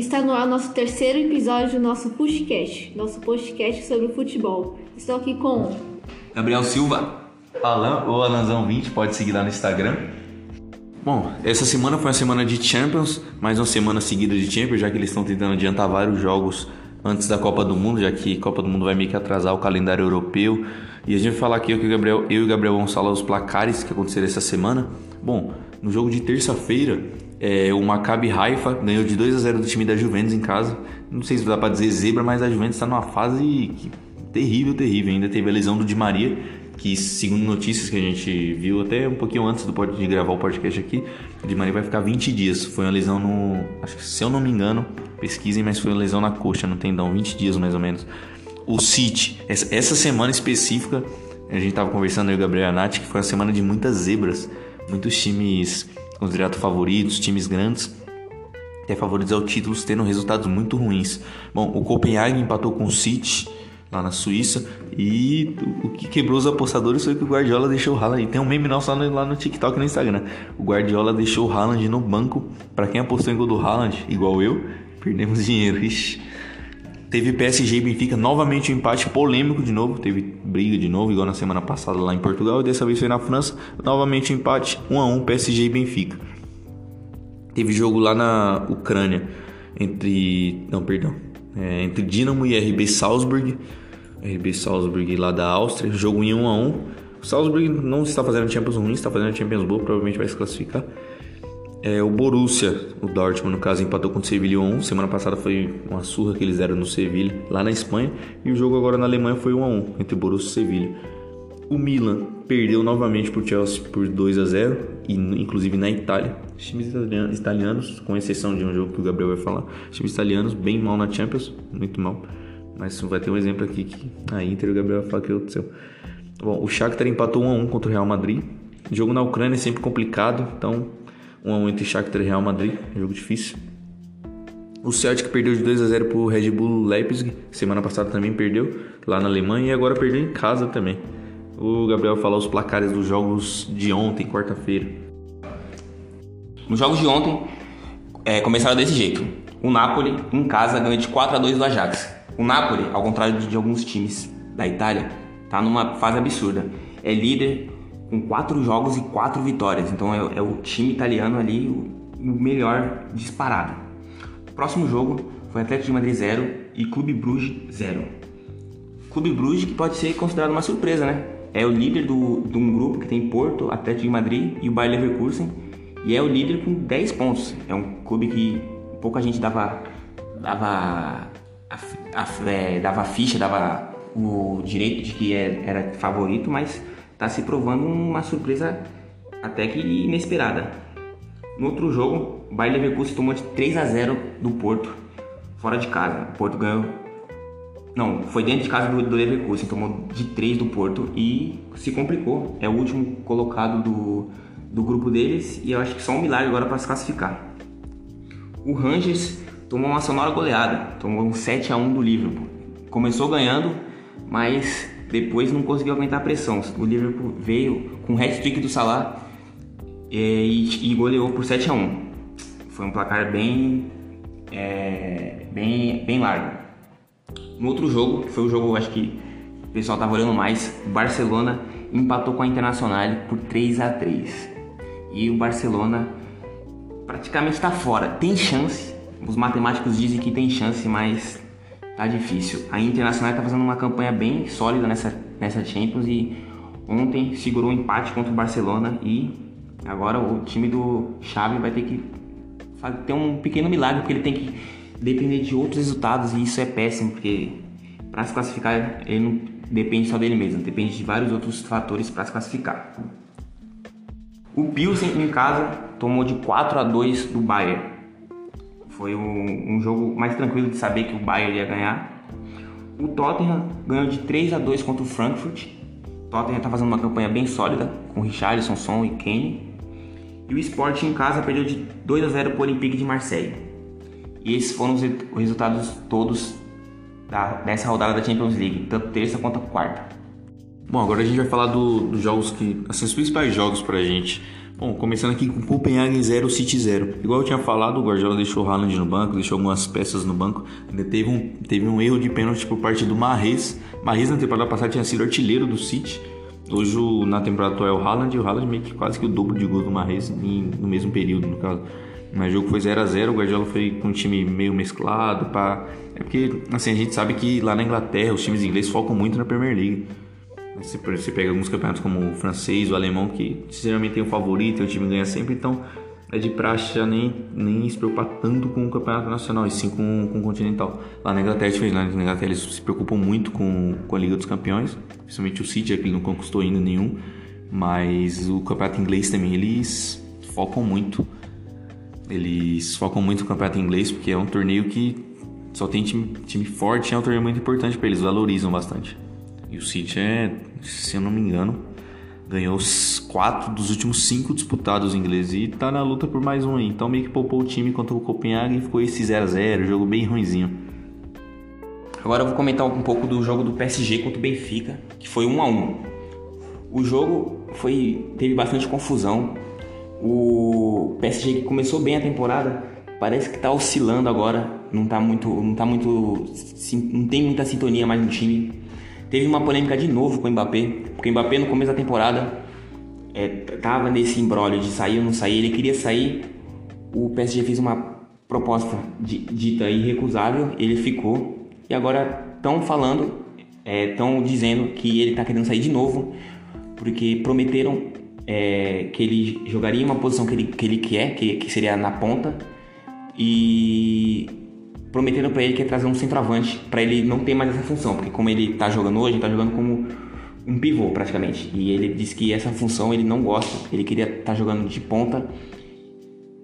Está no ar nosso terceiro episódio do nosso Pushcast, nosso podcast sobre o futebol. Estou aqui com Gabriel Silva. Alan ou Alanzão20, pode seguir lá no Instagram. Bom, essa semana foi uma semana de Champions, mais uma semana seguida de Champions, já que eles estão tentando adiantar vários jogos antes da Copa do Mundo, já que a Copa do Mundo vai meio que atrasar o calendário europeu. E a gente vai falar aqui que o Gabriel, eu e o Gabriel vamos falar os placares que aconteceram essa semana. Bom, no jogo de terça-feira, é, o Maccabi Haifa ganhou de 2 a 0 do time da Juventus em casa. Não sei se dá para dizer zebra, mas a Juventus está numa fase terrível, terrível. Ainda teve a lesão do Di Maria, que segundo notícias que a gente viu até um pouquinho antes do de gravar o podcast aqui, o Di Maria vai ficar 20 dias. Foi uma lesão no, acho que se eu não me engano, pesquisem, mas foi uma lesão na coxa, no tendão, 20 dias mais ou menos. O City, essa, semana específica, a gente tava conversando eu e o Gabriel Anati, que foi uma semana de muitas zebras, muitos times considerados favoritos, times grandes, até favoritos ao título, tendo resultados muito ruins. Bom, o Copenhagen empatou com o City lá na Suíça e o que quebrou os apostadores foi que o Guardiola deixou o Haaland. Tem um meme nosso lá no, lá no TikTok e no Instagram. O Guardiola deixou o Haaland no banco. Para quem apostou em gol do Haaland, igual eu, perdemos dinheiro. Ixi. Teve PSG e Benfica, novamente um empate polêmico de novo. Teve briga de novo, igual na semana passada lá em Portugal. E dessa vez foi na França. Novamente empate, 1 a 1 PSG e Benfica. Teve jogo lá na Ucrânia entre. Não, perdão. É, entre Dinamo e RB Salzburg. RB Salzburg lá da Áustria. Jogo em 1 a 1 O Salzburg não está fazendo Champions ruim, está fazendo Champions boa, provavelmente vai se classificar. É, o Borussia, o Dortmund, no caso, empatou com o Sevilha 1 Semana passada foi uma surra que eles deram no Sevilha, lá na Espanha. E o jogo agora na Alemanha foi 1 a 1 entre Borussia e Sevilha. O Milan perdeu novamente por Chelsea por 2 a 0 e inclusive na Itália. Os times italianos, com exceção de um jogo que o Gabriel vai falar, os times italianos bem mal na Champions, muito mal. Mas vai ter um exemplo aqui que a Inter o Gabriel vai falar que aconteceu. Bom, o Shakhtar empatou 1 a 1 contra o Real Madrid. O jogo na Ucrânia é sempre complicado, então 1 a 1 entre Shakhtar e Real Madrid, jogo difícil. O Celtic perdeu de 2 a 0 pro Red Bull Leipzig, semana passada também perdeu lá na Alemanha e agora perdeu em casa também. O Gabriel falou os placares dos jogos de ontem, quarta-feira. Nos jogos de ontem é, começaram desse jeito. O Napoli em casa ganhou de 4 a 2 do Ajax. O Napoli, ao contrário de alguns times da Itália, tá numa fase absurda. É líder com quatro jogos e quatro vitórias. Então é, é o time italiano ali o, o, melhor disparado. O próximo jogo foi Atlético de Madrid 0 e Clube Bruges 0. Clube Bruges que pode ser considerado uma surpresa, né? É o líder do, de um grupo que tem Porto, Atlético de Madrid e o Bayer Leverkusen e é o líder com 10 pontos. É um clube que pouca gente dava dava a, a, é, dava ficha, dava o direito de que é, era favorito, mas está se provando uma surpresa até que inesperada. No outro jogo, o Bayer Leverkusen tomou de 3 a 0 do Porto, fora de casa. O Porto ganhou. Não, foi dentro de casa do, do Leverkusen, tomou de 3 do Porto e se complicou. É o último colocado do, do grupo deles e eu acho que só um milagre agora para se classificar. O Rangers tomou uma sonora goleada, tomou um 7 a 1 do Liverpool. Começou ganhando, mas depois não conseguiu aguentar a pressão. O Liverpool veio com o hat-trick do Salah é, e, e, goleou por 7 a 1 Foi um placar bem, é, bem, bem largo. No outro jogo, que foi o jogo acho que o pessoal estava olhando mais, o Barcelona empatou com a Internacional por 3 a 3 E o Barcelona praticamente está fora. Tem chance, os matemáticos dizem que tem chance, mas tá difícil. A Internacional tá fazendo uma campanha bem sólida nessa, nessa Champions e ontem segurou um empate contra o Barcelona e agora o time do Xavi vai ter que ter um pequeno milagre porque ele tem que depender de outros resultados e isso é péssimo porque para se classificar ele não depende só dele mesmo, depende de vários outros fatores para se classificar. O Pilsen em casa tomou de 4 a 2 do Bayern. Foi um, um, jogo mais tranquilo de saber que o Bayern ia ganhar. O Tottenham ganhou de 3 a 2 contra o Frankfurt. O Tottenham está fazendo uma campanha bem sólida com Richarlison, Son e Kane. E o Sport em casa perdeu de 2 a 0 para o Olympique de Marseille. E esses foram os resultados todos da, dessa rodada da Champions League, tanto terça quanto quarta. Bom, agora a gente vai falar dos do jogos que. Assim, os principais jogos pra gente. Bom, começando aqui com Copenhagen 0, City 0. Igual eu tinha falado, o Guardiola deixou o Haaland no banco, deixou algumas peças no banco. Ainda teve um, teve um erro de pênalti por parte do Marrez. Marrez na temporada passada tinha sido artilheiro do City. Hoje, na temporada atual, é o Haaland. E o Haaland meio que quase que o dobro de gol do Marrez no mesmo período, no caso. Mas o jogo foi 0 a 0 o Guardiola foi com um time meio mesclado. É porque, assim, a gente sabe que lá na Inglaterra os times ingleses focam muito na Premier League. Você, pega alguns campeonatos como o francês, o alemão, que geralmente tem um favorito e o time ganha sempre, então é de praxe já nem, nem se preocupar tanto com o campeonato nacional, e sim com, com o continental. Lá na Inglaterra, lá na Inglaterra eles se preocupam muito com, com a Liga dos Campeões, principalmente o City, que ele não conquistou ainda nenhum, mas o campeonato inglês também eles focam muito. Eles focam muito no campeonato inglês porque é um torneio que só tem time, time forte, é um torneio muito importante para eles, valorizam bastante. E o City é, se eu não me engano, ganhou quatro dos últimos cinco disputados ingleses e tá na luta por mais um aí. Então meio que poupou o time contra o Copenhague e ficou esse 0 a 0 jogo bem ruinzinho. Agora eu vou comentar um pouco do jogo do PSG contra o Benfica, que foi 1 a 1. O jogo foi teve bastante confusão. O PSG que começou bem a temporada parece que tá oscilando agora, não tá muito, não tá muito, não tem muita sintonia mais no time. Teve uma polêmica de novo com o Mbappé, porque o Mbappé no começo da temporada é, tava nesse embrólio de sair ou não sair, ele queria sair, o PSG fez uma proposta dita irrecusável, ele ficou, e agora estão falando, estão é, dizendo que ele está querendo sair de novo, porque prometeram é, que ele jogaria uma posição que ele, que ele quer, que, que seria na ponta, e prometendo para ele que ia trazer um centroavante para ele não ter mais essa função, porque como ele tá jogando hoje, ele tá jogando como um pivô praticamente. E ele disse que essa função ele não gosta, ele queria estar tá jogando de ponta.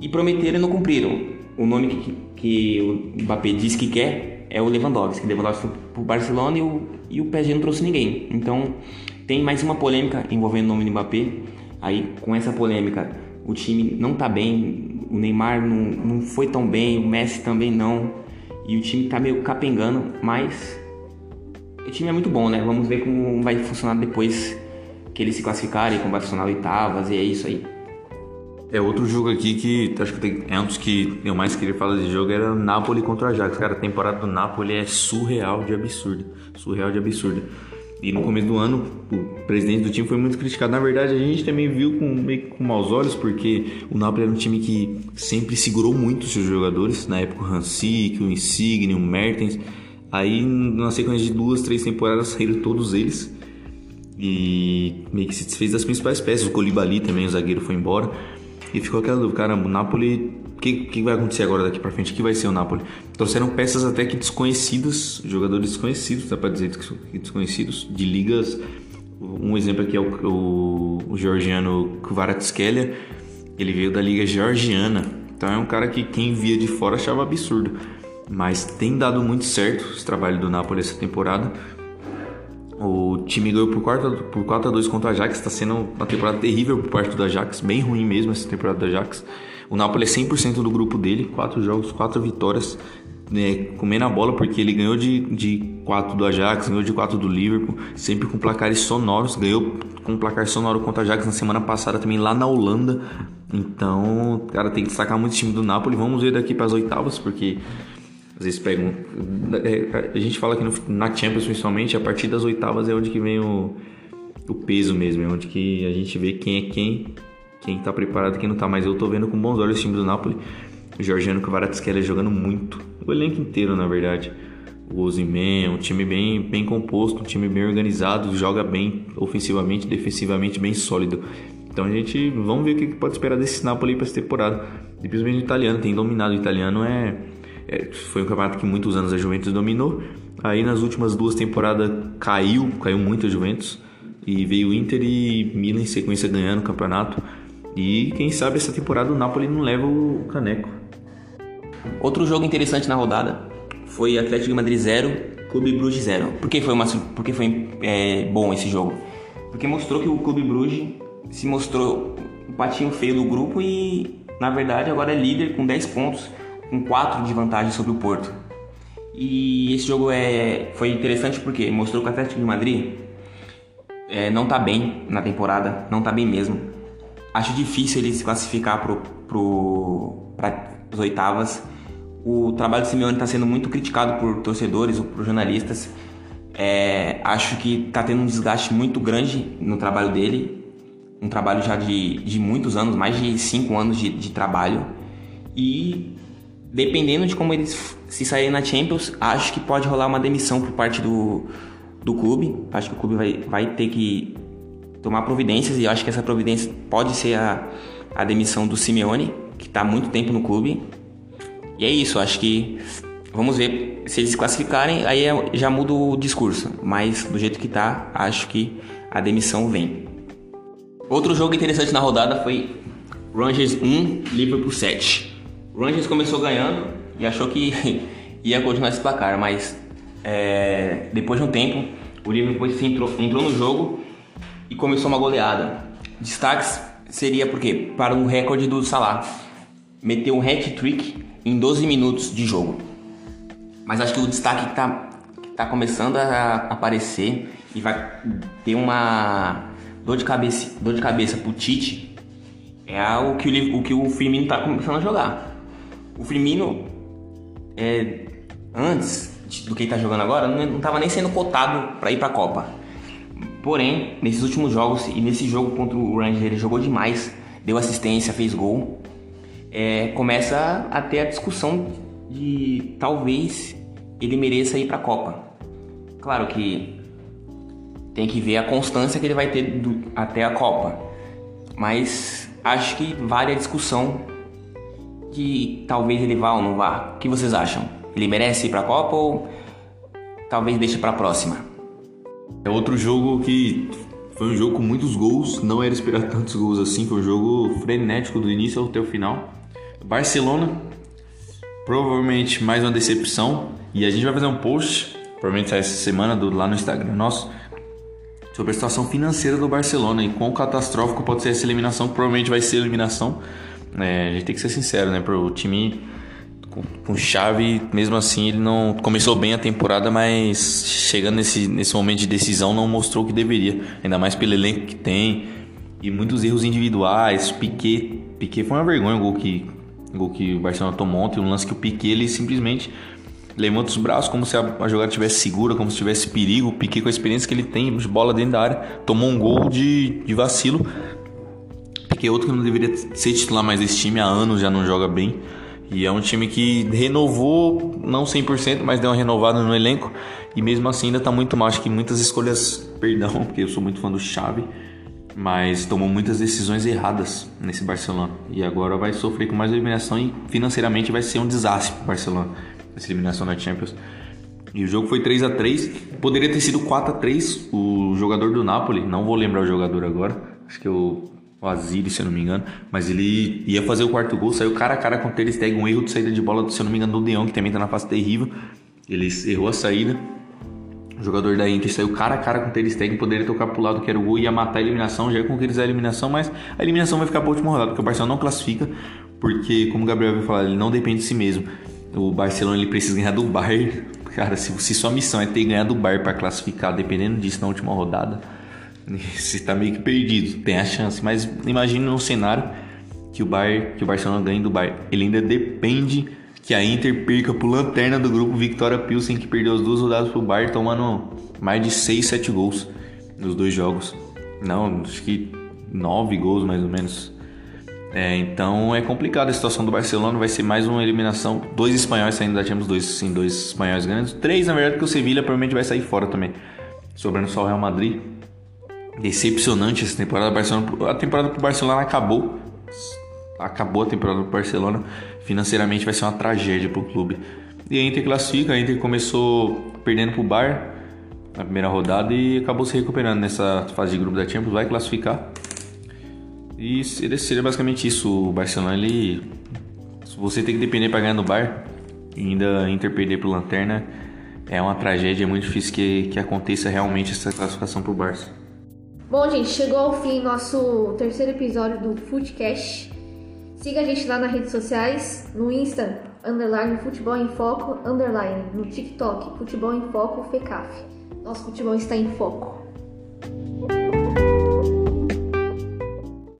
E prometeram e não cumpriram. O nome que, que o Mbappé disse que quer é o Lewandowski. O Lewandowski foi pro Barcelona e o, e o PSG não trouxe ninguém. Então tem mais uma polêmica envolvendo o nome do Mbappé. Aí com essa polêmica o time não tá bem, o Neymar não, não foi tão bem, o Messi também não. E o time tá meio capengando, mas o time é muito bom, né? Vamos ver como vai funcionar depois que eles se classificarem, como vai funcionar oitavas, e é isso aí. É outro jogo aqui que acho que é um dos que eu mais queria falar desse jogo era Napoli contra o Ajax. Cara, a temporada do Napoli é surreal de absurdo. Surreal de absurdo. E no começo do ano, o presidente do time foi muito criticado. Na verdade, a gente também viu com, meio com maus olhos, porque o Napoli era um time que sempre segurou muito seus jogadores. Na época, o Hansi, o Insigne, o Mertens. Aí, na sequência de duas, três temporadas, saíram todos eles. E meio que se desfez das principais peças. O Colibali também, o zagueiro, foi embora. E ficou aquela dúvida, cara, o Napoli que, que vai acontecer agora daqui para frente? Que vai ser o Napoli? Trouxeram peças até que desconhecidas, jogadores desconhecidos, dá para dizer que desconhecidos, de ligas. Um exemplo aqui é o, o, o georgiano Kvaratskhelia, ele veio da liga georgiana, então é um cara que quem via de fora achava absurdo. Mas tem dado muito certo esse trabalho do Napoli essa temporada. O time ganhou por 4, por 4 a 2 contra o Ajax, está sendo uma temporada terrível por parte do Ajax, bem ruim mesmo essa temporada do Ajax. O Napoli é 100% do grupo dele, 4 jogos, 4 vitórias, né, comendo a bola porque ele ganhou de, de 4 do Ajax, ganhou de 4 do Liverpool, sempre com placares sonoros, ganhou com placar sonoro contra o Ajax na semana passada também lá na Holanda. Então, cara, tem que destacar muito o time do Napoli. Vamos ver daqui para as oitavas, porque às vezes pegam. É, a gente fala que no, na Champions, principalmente, a partir das oitavas é onde que vem o, o peso mesmo, é onde que a gente vê quem é quem quem tá preparado quem não tá. Mas eu tô vendo com bons olhos o time do Napoli. O Georgiano Kvaratskhelia jogando muito. O elenco inteiro, na verdade. O Ozyman, um time bem, bem composto, um time bem organizado, joga bem ofensivamente, defensivamente bem sólido. Então a gente vamos ver o que pode esperar desse Napoli para essa temporada. E principalmente o italiano, tem dominado o italiano é, é, foi um campeonato que muitos anos a Juventus dominou. Aí nas últimas duas temporadas caiu, caiu muito a Juventus e veio Inter e Milan em sequência ganhando o campeonato. E quem sabe essa temporada o Napoli não leva o caneco. Outro jogo interessante na rodada foi Atlético de Madrid 0, Clube Bruges 0. Por que foi, uma, por que foi é, bom esse jogo? Porque mostrou que o Clube Bruges se mostrou o patinho feio do grupo e, na verdade, agora é líder com 10 pontos, com 4 de vantagem sobre o Porto. E esse jogo é, foi interessante porque mostrou que o Atlético de Madrid é, não está bem na temporada, não está bem mesmo. Acho difícil ele se classificar para as oitavas. O trabalho do Simeone está sendo muito criticado por torcedores ou por jornalistas. É, acho que está tendo um desgaste muito grande no trabalho dele. Um trabalho já de, de muitos anos, mais de cinco anos de, de trabalho. E dependendo de como eles se saírem na Champions, acho que pode rolar uma demissão por parte do, do clube. Acho que o clube vai, vai ter que tomar providências e acho que essa providência pode ser a, a demissão do Simeone, que está há muito tempo no clube. E é isso, acho que vamos ver se eles classificarem, aí é, já muda o discurso, mas do jeito que tá, acho que a demissão vem. Outro jogo interessante na rodada foi Rangers 1, Liverpool 7. O Rangers começou ganhando e achou que ia continuar esse placar, mas é, depois de um tempo o Liverpool entrou, entrou no jogo e começou uma goleada. Destaques seria porque para o recorde do Salah, meteu um hat-trick em 12 minutos de jogo. Mas acho que o destaque que está tá começando a aparecer e vai ter uma dor de cabeça, dor de cabeça pro Tite é o que o, o que o Firmino está começando a jogar. O Firmino é, antes do que ele tá jogando agora não estava nem sendo cotado para ir para a Copa. Porém, nesses últimos jogos e nesse jogo contra o Rangers ele jogou demais, deu assistência, fez gol. É, começa a ter a discussão de talvez ele mereça ir para a Copa. Claro que tem que ver a constância que ele vai ter do, até a Copa, mas acho que vale a discussão de talvez ele vá ou não vá. O que vocês acham? Ele merece ir para a Copa ou talvez deixe para a próxima? É outro jogo que foi um jogo com muitos gols, não era esperar tantos gols assim, foi um jogo frenético do início até o final. Barcelona Provavelmente mais uma decepção. E a gente vai fazer um post, provavelmente essa semana, do, lá no Instagram nosso, sobre a situação financeira do Barcelona e quão catastrófico pode ser essa eliminação, provavelmente vai ser eliminação. É, a gente tem que ser sincero, né? Pro time com, com chave, mesmo assim, ele não começou bem a temporada, mas chegando nesse, nesse momento de decisão não mostrou o que deveria. Ainda mais pelo elenco que tem e muitos erros individuais. Piquet, Piquet foi uma vergonha o gol que gol que o Barcelona tomou ontem, um lance que o Piquet ele simplesmente levanta os braços como se a, jogada tivesse segura, como se tivesse perigo. O Piquet com a experiência que ele tem bola dentro da área, tomou um gol de, de vacilo. Piquet é outro que não deveria ser titular mais desse time, há anos já não joga bem. E é um time que renovou, não 100%, mas deu uma renovada no elenco. E mesmo assim ainda está muito mal. Acho que muitas escolhas, perdão, porque eu sou muito fã do Xavi mas tomou muitas decisões erradas nesse Barcelona e agora vai sofrer com mais eliminação e financeiramente vai ser um desastre para o Barcelona essa eliminação na Champions. E o jogo foi 3 a 3 poderia ter sido 4 a 3 O jogador do Napoli, não vou lembrar o jogador agora, acho que é o, Aziri, se eu não me engano, mas ele ia fazer o quarto gol, saiu cara a cara com o Ter Stegen, um erro de saída de bola, se eu não me engano, do Deon, que também está na fase terrível. Ele errou a saída o jogador da Inter saiu cara a cara com o Ter Stegen, poderia tocar pro lado que era o gol e ia matar a eliminação, já ia conquistar a eliminação, mas a eliminação vai ficar pra última rodada, porque o Barcelona não classifica, porque, como o Gabriel vai falar, ele não depende de si mesmo. O Barcelona ele precisa ganhar do Bayern. Cara, se, se sua missão é ter ganhado do Bayern para classificar, dependendo disso na última rodada, você tá meio que perdido. Tem a chance, mas imagine um cenário que o Bayern, que o Barcelona ganhe do Bayern. Ele ainda depende que a Inter perca pro lanterna do grupo Victoria Pilsen, que perdeu as duas rodadas pro Bayern, tomando mais de 6, 7 gols nos dois jogos. Não, acho que 9 gols mais ou menos. É, então é complicado a situação do Barcelona, vai ser mais uma eliminação. Dois espanhóis saindo da Champions, dois, sim, dois espanhóis grandes. Três, na verdade, que o Sevilla provavelmente vai sair fora também. Sobrando só o Real Madrid. Decepcionante essa temporada. Barcelona, a temporada pro Barcelona acabou. Acabou a temporada pro Barcelona financeiramente vai ser uma tragédia para o clube. E a Inter classifica, a Inter começou perdendo para o Bar na primeira rodada e acabou se recuperando nessa fase de grupo da Champions, vai classificar. E seria basicamente isso, o Barcelona ele se você tem que depender para ganhar no Bar ainda Inter perder pro Lanterna, é uma tragédia, é muito difícil que, que aconteça realmente essa classificação pro Barça. Bom, gente, chegou ao fim nosso terceiro episódio do Footcast. Siga a gente lá nas redes sociais, no Insta, underline Futebol em Foco, underline, no TikTok, Futebol em Foco, FECAF. Nosso futebol está em foco.